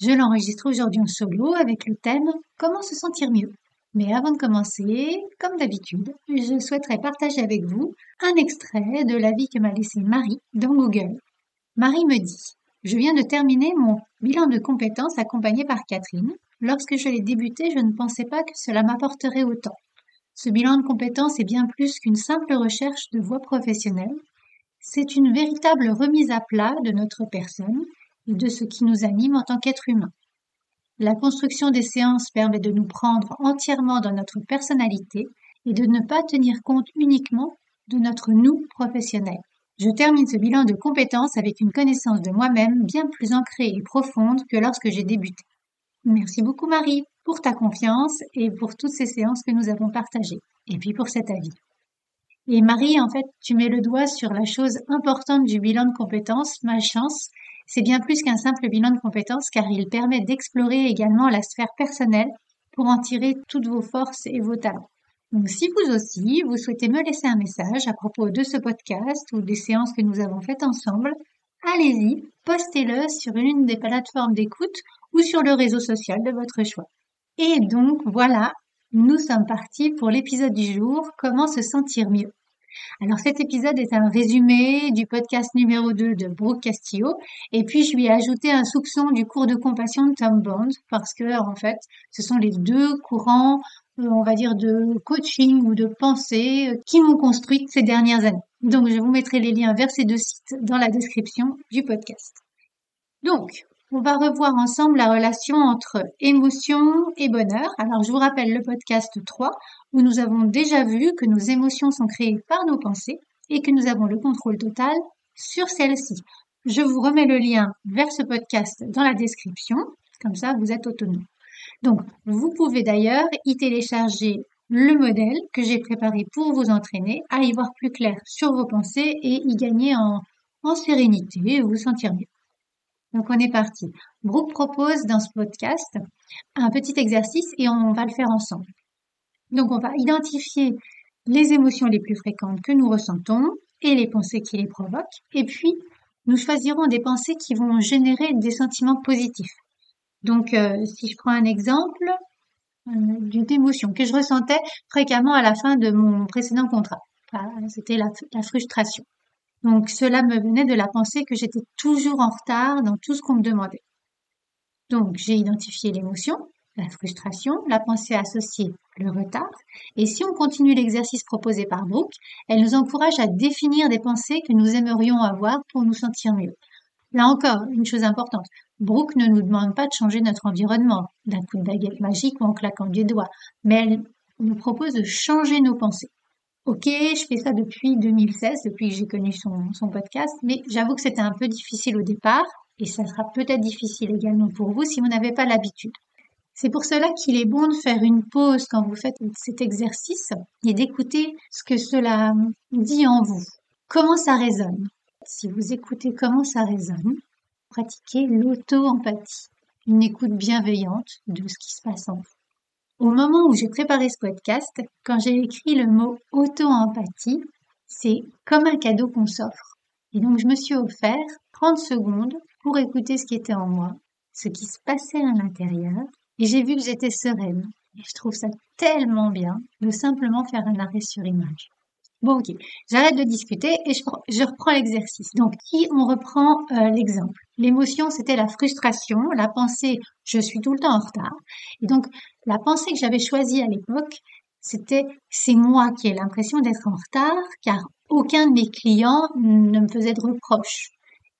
Je l'enregistre aujourd'hui en solo avec le thème Comment se sentir mieux. Mais avant de commencer, comme d'habitude, je souhaiterais partager avec vous un extrait de l'avis que m'a laissé Marie dans Google. Marie me dit Je viens de terminer mon bilan de compétences accompagné par Catherine. Lorsque je l'ai débuté, je ne pensais pas que cela m'apporterait autant. Ce bilan de compétences est bien plus qu'une simple recherche de voie professionnelle. C'est une véritable remise à plat de notre personne de ce qui nous anime en tant qu'être humain. La construction des séances permet de nous prendre entièrement dans notre personnalité et de ne pas tenir compte uniquement de notre nous professionnel. Je termine ce bilan de compétences avec une connaissance de moi-même bien plus ancrée et profonde que lorsque j'ai débuté. Merci beaucoup Marie pour ta confiance et pour toutes ces séances que nous avons partagées. Et puis pour cet avis. Et Marie, en fait, tu mets le doigt sur la chose importante du bilan de compétences, ma chance. C'est bien plus qu'un simple bilan de compétences car il permet d'explorer également la sphère personnelle pour en tirer toutes vos forces et vos talents. Donc si vous aussi, vous souhaitez me laisser un message à propos de ce podcast ou des séances que nous avons faites ensemble, allez-y, postez-le sur une des plateformes d'écoute ou sur le réseau social de votre choix. Et donc voilà, nous sommes partis pour l'épisode du jour, comment se sentir mieux. Alors cet épisode est un résumé du podcast numéro 2 de Brooke Castillo et puis je lui ai ajouté un soupçon du cours de compassion de Tom Bond parce que en fait ce sont les deux courants euh, on va dire de coaching ou de pensée euh, qui m'ont construite ces dernières années. Donc je vous mettrai les liens vers ces deux sites dans la description du podcast. Donc, on va revoir ensemble la relation entre émotion et bonheur. Alors, je vous rappelle le podcast 3 où nous avons déjà vu que nos émotions sont créées par nos pensées et que nous avons le contrôle total sur celles-ci. Je vous remets le lien vers ce podcast dans la description. Comme ça, vous êtes autonome. Donc, vous pouvez d'ailleurs y télécharger le modèle que j'ai préparé pour vous entraîner à y voir plus clair sur vos pensées et y gagner en, en sérénité et vous sentir mieux. Donc on est parti. Brooke propose dans ce podcast un petit exercice et on va le faire ensemble. Donc on va identifier les émotions les plus fréquentes que nous ressentons et les pensées qui les provoquent. Et puis nous choisirons des pensées qui vont générer des sentiments positifs. Donc euh, si je prends un exemple euh, d'une émotion que je ressentais fréquemment à la fin de mon précédent contrat, c'était la frustration. Donc cela me venait de la pensée que j'étais toujours en retard dans tout ce qu'on me demandait. Donc j'ai identifié l'émotion, la frustration, la pensée associée, le retard. Et si on continue l'exercice proposé par Brooke, elle nous encourage à définir des pensées que nous aimerions avoir pour nous sentir mieux. Là encore, une chose importante, Brooke ne nous demande pas de changer notre environnement d'un coup de baguette magique ou en claquant des doigts, mais elle nous propose de changer nos pensées. Ok, je fais ça depuis 2016, depuis que j'ai connu son, podcast, mais j'avoue que c'était un peu difficile au départ et ça sera peut-être difficile également pour vous si vous n'avez pas l'habitude. C'est pour cela qu'il est bon de faire une pause quand vous faites cet exercice et d'écouter ce que cela dit en vous. Comment ça résonne? Si vous écoutez comment ça résonne, pratiquez l'auto-empathie, une écoute bienveillante de ce qui se passe en vous. Au moment où j'ai préparé ce podcast, quand j'ai écrit le mot auto-empathie, c'est comme un cadeau qu'on s'offre. Et donc je me suis offert 30 secondes pour écouter ce qui était en moi, ce qui se passait à l'intérieur, et j'ai vu que j'étais sereine. Et je trouve ça tellement bien de simplement faire un arrêt sur image. Bon, ok, j'arrête de discuter et je, reprends l'exercice. Donc, si on reprend euh, l'exemple, l'émotion, c'était la frustration, la pensée, je suis tout le temps en retard. Et donc, la pensée que j'avais choisie à l'époque, c'était c'est moi qui ai l'impression d'être en retard, car aucun de mes clients ne me faisait de reproches.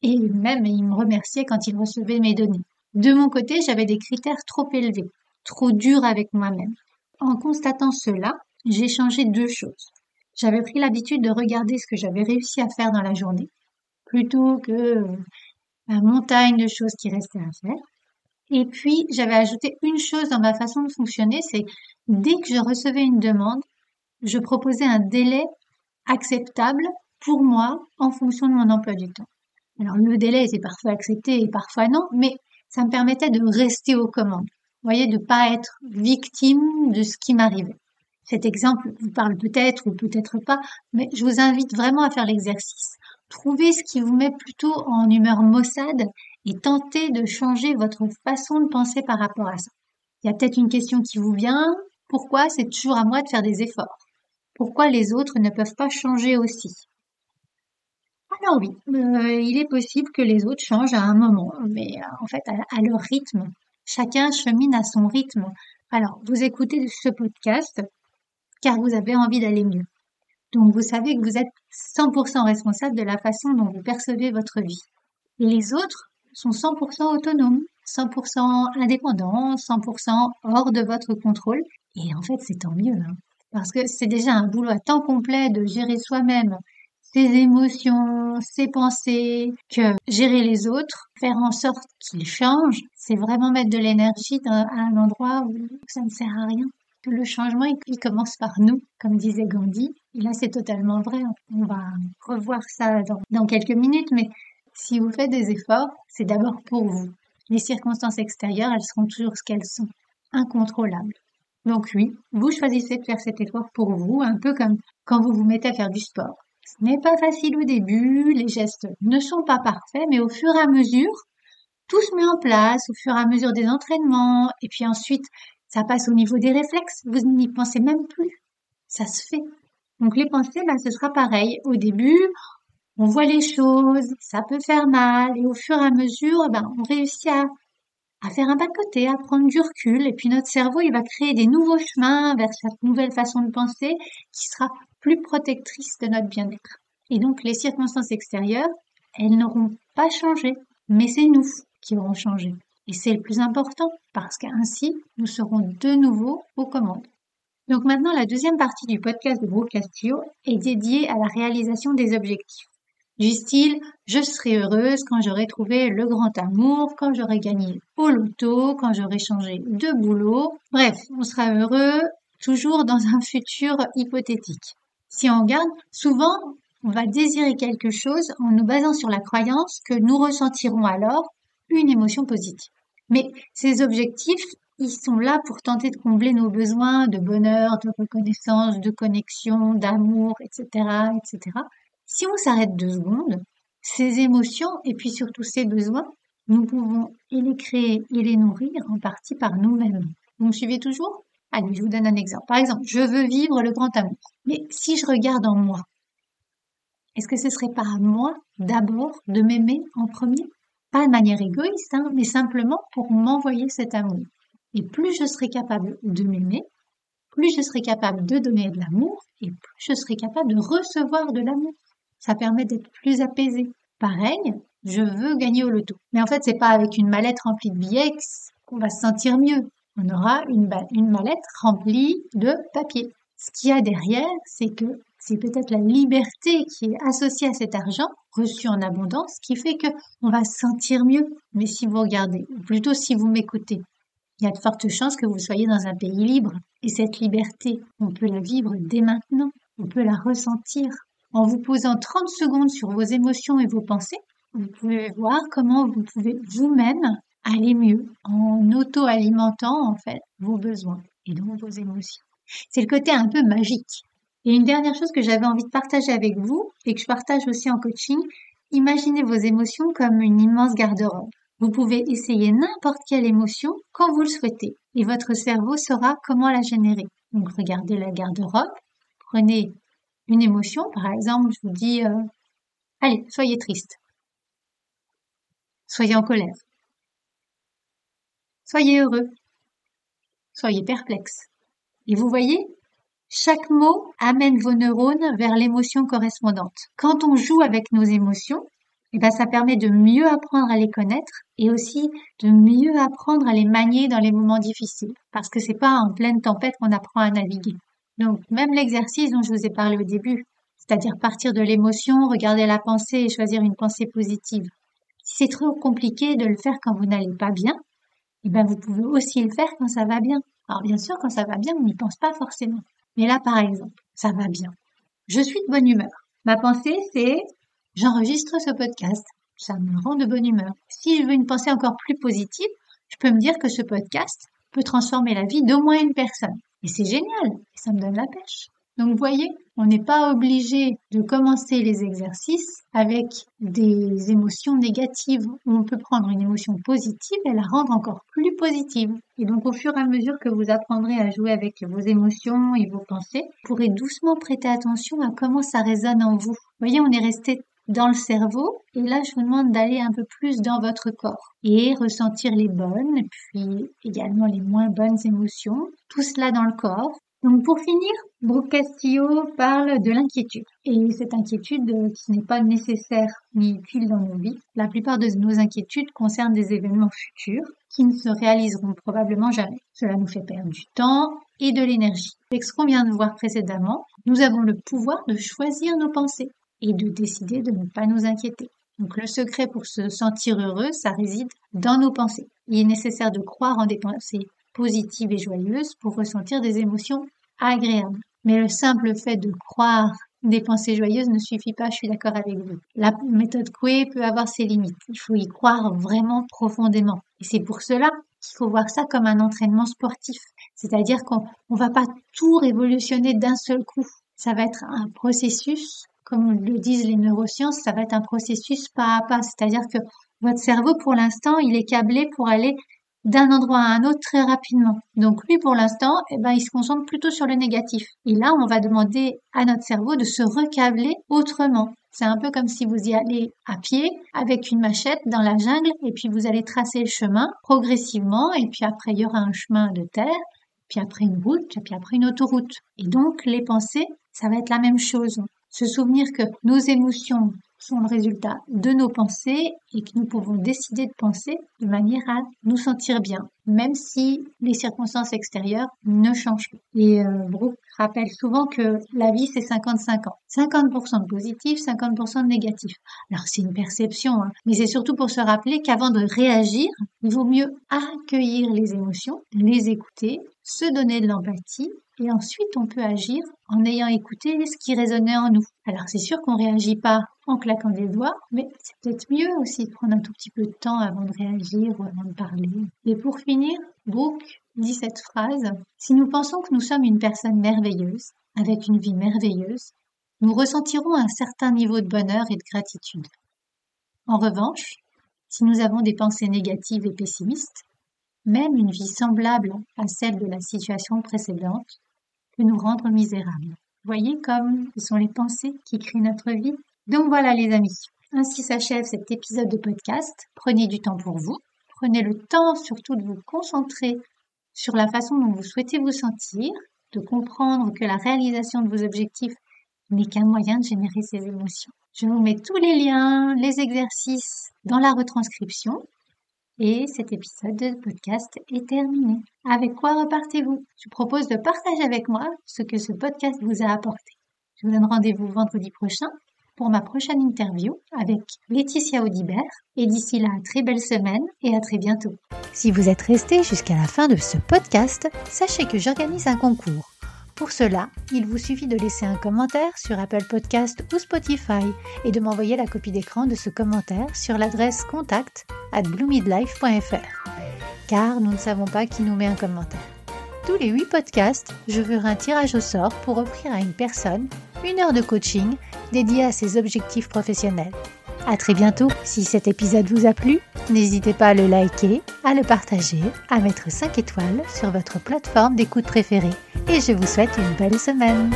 Et même, ils me remerciaient quand ils recevaient mes données. De mon côté, j'avais des critères trop élevés, trop durs avec moi-même. En constatant cela, j'ai changé deux choses. J'avais pris l'habitude de regarder ce que j'avais réussi à faire dans la journée, plutôt que la montagne de choses qui restaient à faire. Et puis, j'avais ajouté une chose dans ma façon de fonctionner, c'est dès que je recevais une demande, je proposais un délai acceptable pour moi en fonction de mon emploi du temps. Alors, le délai était parfois accepté et parfois non, mais ça me permettait de rester aux commandes. Vous voyez, de pas être victime de ce qui m'arrivait. Cet exemple vous parle peut-être ou peut-être pas, mais je vous invite vraiment à faire l'exercice. Trouvez ce qui vous met plutôt en humeur maussade et tentez de changer votre façon de penser par rapport à ça. Il y a peut-être une question qui vous vient. Pourquoi c'est toujours à moi de faire des efforts? Pourquoi les autres ne peuvent pas changer aussi? Alors oui, euh, il est possible que les autres changent à un moment, mais euh, en fait à leur rythme. Chacun chemine à son rythme. Alors, vous écoutez ce podcast car vous avez envie d'aller mieux. Donc, vous savez que vous êtes 100% responsable de la façon dont vous percevez votre vie. Et les autres sont 100% autonomes, 100% indépendants, 100% hors de votre contrôle. Et en fait, c'est tant mieux. Hein. parce que c'est déjà un boulot à temps complet de gérer soi-même ses émotions, ses pensées, que gérer les autres, faire en sorte qu'ils changent, c'est vraiment mettre de l'énergie à un endroit où ça ne sert à rien. Le changement, il commence par nous, comme disait Gandhi. Et là, c'est totalement vrai. On va revoir ça dans, dans quelques minutes, mais si vous faites des efforts, c'est d'abord pour vous. Les circonstances extérieures, elles seront toujours ce qu'elles sont, incontrôlables. Donc oui, vous choisissez de faire cet effort pour vous, un peu comme quand vous vous mettez à faire du sport. Ce n'est pas facile au début, les gestes ne sont pas parfaits, mais au fur et à mesure, tout se met en place, au fur et à mesure des entraînements, et puis ensuite, ça passe au niveau des réflexes, vous n'y pensez même plus. Ça se fait. Donc les pensées, ben, ce sera pareil. Au début, on voit les choses, ça peut faire mal, et au fur et à mesure, ben, on réussit à, à faire un pas de côté, à prendre du recul, et puis notre cerveau, il va créer des nouveaux chemins vers cette nouvelle façon de penser qui sera plus protectrice de notre bien-être. Et donc les circonstances extérieures, elles n'auront pas changé, mais c'est nous qui auront changé. Et c'est le plus important parce qu'ainsi, nous serons de nouveau aux commandes. Donc maintenant, la deuxième partie du podcast de Brooke Castillo est dédiée à la réalisation des objectifs. Du style, je serai heureuse quand j'aurai trouvé le grand amour, quand j'aurai gagné au loto, quand j'aurai changé de boulot. Bref, on sera heureux toujours dans un futur hypothétique. Si on regarde, souvent, on va désirer quelque chose en nous basant sur la croyance que nous ressentirons alors une émotion positive. Mais ces objectifs, ils sont là pour tenter de combler nos besoins de bonheur, de reconnaissance, de connexion, d'amour, etc., etc. Si on s'arrête deux secondes, ces émotions et puis surtout ces besoins, nous pouvons les créer et les nourrir en partie par nous-mêmes. Vous me suivez toujours? Allez, je vous donne un exemple. Par exemple, je veux vivre le grand amour. Mais si je regarde en moi, est-ce que ce serait pas à moi d'abord de m'aimer en premier? Pas de manière égoïste, hein, mais simplement pour m'envoyer cet amour. Et plus je serai capable de m'aimer, plus je serai capable de donner de l'amour, et plus je serai capable de recevoir de l'amour. Ça permet d'être plus apaisé. Pareil, je veux gagner au loto. Mais en fait, c'est pas avec une mallette remplie de billets qu'on va se sentir mieux on aura une, une mallette remplie de papier. Ce qu'il y a derrière, c'est que c'est peut-être la liberté qui est associée à cet argent reçu en abondance qui fait que on va se sentir mieux. Mais si vous regardez, ou plutôt si vous m'écoutez, il y a de fortes chances que vous soyez dans un pays libre. Et cette liberté, on peut la vivre dès maintenant. On peut la ressentir. En vous posant 30 secondes sur vos émotions et vos pensées, vous pouvez voir comment vous pouvez vous-même aller mieux en auto-alimentant en fait vos besoins et donc vos émotions. C'est le côté un peu magique. Et une dernière chose que j'avais envie de partager avec vous et que je partage aussi en coaching, imaginez vos émotions comme une immense garde-robe. Vous pouvez essayer n'importe quelle émotion quand vous le souhaitez et votre cerveau saura comment la générer. Donc regardez la garde-robe, prenez une émotion, par exemple, je vous dis, euh, allez, soyez triste, soyez en colère, Soyez heureux. Soyez perplexe. Et vous voyez, chaque mot amène vos neurones vers l'émotion correspondante. Quand on joue avec nos émotions, eh ben, ça permet de mieux apprendre à les connaître et aussi de mieux apprendre à les manier dans les moments difficiles. Parce que c'est pas en pleine tempête qu'on apprend à naviguer. Donc, même l'exercice dont je vous ai parlé au début, c'est-à-dire partir de l'émotion, regarder la pensée et choisir une pensée positive. Si c'est trop compliqué de le faire quand vous n'allez pas bien, Et bien, vous pouvez aussi le faire quand ça va bien. Alors, bien sûr, quand ça va bien, on n'y pense pas forcément. Mais là, par exemple, ça va bien. Je suis de bonne humeur. Ma pensée, c'est j'enregistre ce podcast. Ça me rend de bonne humeur. Si je veux une pensée encore plus positive, je peux me dire que ce podcast peut transformer la vie d'au moins une personne. Et c'est génial. Ça me donne la pêche. Donc, vous voyez, on n'est pas obligé de commencer les exercices avec des émotions négatives. On peut prendre une émotion positive et la rendre encore plus positive. Et donc, au fur et à mesure que vous apprendrez à jouer avec vos émotions et vos pensées, vous pourrez doucement prêter attention à comment ça résonne en vous. Vous voyez, on est resté dans le cerveau. Et là, je vous demande d'aller un peu plus dans votre corps et ressentir les bonnes, puis également les moins bonnes émotions. Tout cela dans le corps. Donc pour finir, Brooke Castillo parle de l'inquiétude. Et cette inquiétude euh, qui n'est pas nécessaire ni utile dans nos vies. La plupart de nos inquiétudes concernent des événements futurs qui ne se réaliseront probablement jamais. Cela nous fait perdre du temps et de l'énergie. Avec ce qu'on vient de voir précédemment, nous avons le pouvoir de choisir nos pensées et de décider de ne pas nous inquiéter. Donc le secret pour se sentir heureux, ça réside dans nos pensées. Il est nécessaire de croire en des pensées positive et joyeuse pour ressentir des émotions agréables. Mais le simple fait de croire des pensées joyeuses ne suffit pas, je suis d'accord avec vous. La méthode Coué peut avoir ses limites. Il faut y croire vraiment profondément. Et c'est pour cela qu'il faut voir ça comme un entraînement sportif. C'est-à-dire qu'on ne va pas tout révolutionner d'un seul coup. Ça va être un processus, comme le disent les neurosciences, ça va être un processus pas à pas. C'est-à-dire que votre cerveau, pour l'instant, il est câblé pour aller d'un endroit à un autre très rapidement. Donc lui, pour l'instant, eh ben, il se concentre plutôt sur le négatif. Et là, on va demander à notre cerveau de se recabler autrement. C'est un peu comme si vous y allez à pied avec une machette dans la jungle et puis vous allez tracer le chemin progressivement et puis après il y aura un chemin de terre, puis après une route, puis après une autoroute. Et donc les pensées, ça va être la même chose. Se souvenir que nos émotions sont le résultat de nos pensées et que nous pouvons décider de penser de manière à nous sentir bien, même si les circonstances extérieures ne changent pas. Et euh, Brooke rappelle souvent que la vie c'est 55 ans. 50% de positif, 50% de négatif. Alors c'est une perception, hein, mais c'est surtout pour se rappeler qu'avant de réagir, il vaut mieux accueillir les émotions, les écouter, se donner de l'empathie et ensuite on peut agir en ayant écouté ce qui résonnait en nous. Alors c'est sûr qu'on réagit pas en claquant des doigts, mais c'est peut-être mieux aussi de prendre un tout petit peu de temps avant de réagir ou avant de parler. Et pour finir, Brooke dit cette phrase Si nous pensons que nous sommes une personne merveilleuse, avec une vie merveilleuse, nous ressentirons un certain niveau de bonheur et de gratitude. En revanche, si nous avons des pensées négatives et pessimistes, même une vie semblable à celle de la situation précédente peut nous rendre misérables. Voyez comme ce sont les pensées qui créent notre vie. Donc voilà les amis, ainsi s'achève cet épisode de podcast. Prenez du temps pour vous, prenez le temps surtout de vous concentrer sur la façon dont vous souhaitez vous sentir, de comprendre que la réalisation de vos objectifs n'est qu'un moyen de générer ces émotions. Je vous mets tous les liens, les exercices dans la retranscription et cet épisode de podcast est terminé. Avec quoi repartez-vous? Je vous propose de partager avec moi ce que ce podcast vous a apporté. Je vous donne rendez-vous vendredi prochain pour ma prochaine interview avec Laetitia Audibert. Et d'ici là, très belle semaine et à très bientôt. Si vous êtes resté jusqu'à la fin de ce podcast, sachez que j'organise un concours. Pour cela, il vous suffit de laisser un commentaire sur Apple Podcast ou Spotify et de m'envoyer la copie d'écran de ce commentaire sur l'adresse contact at bloomidlife.fr. Car nous ne savons pas qui nous met un commentaire. Tous les 8 podcasts, je ferai un tirage au sort pour offrir à une personne une heure de coaching dédiée à ses objectifs professionnels. À très bientôt. Si cet épisode vous a plu, n'hésitez pas à le liker, à le partager, à mettre 5 étoiles sur votre plateforme d'écoute préférée. Et je vous souhaite une belle semaine.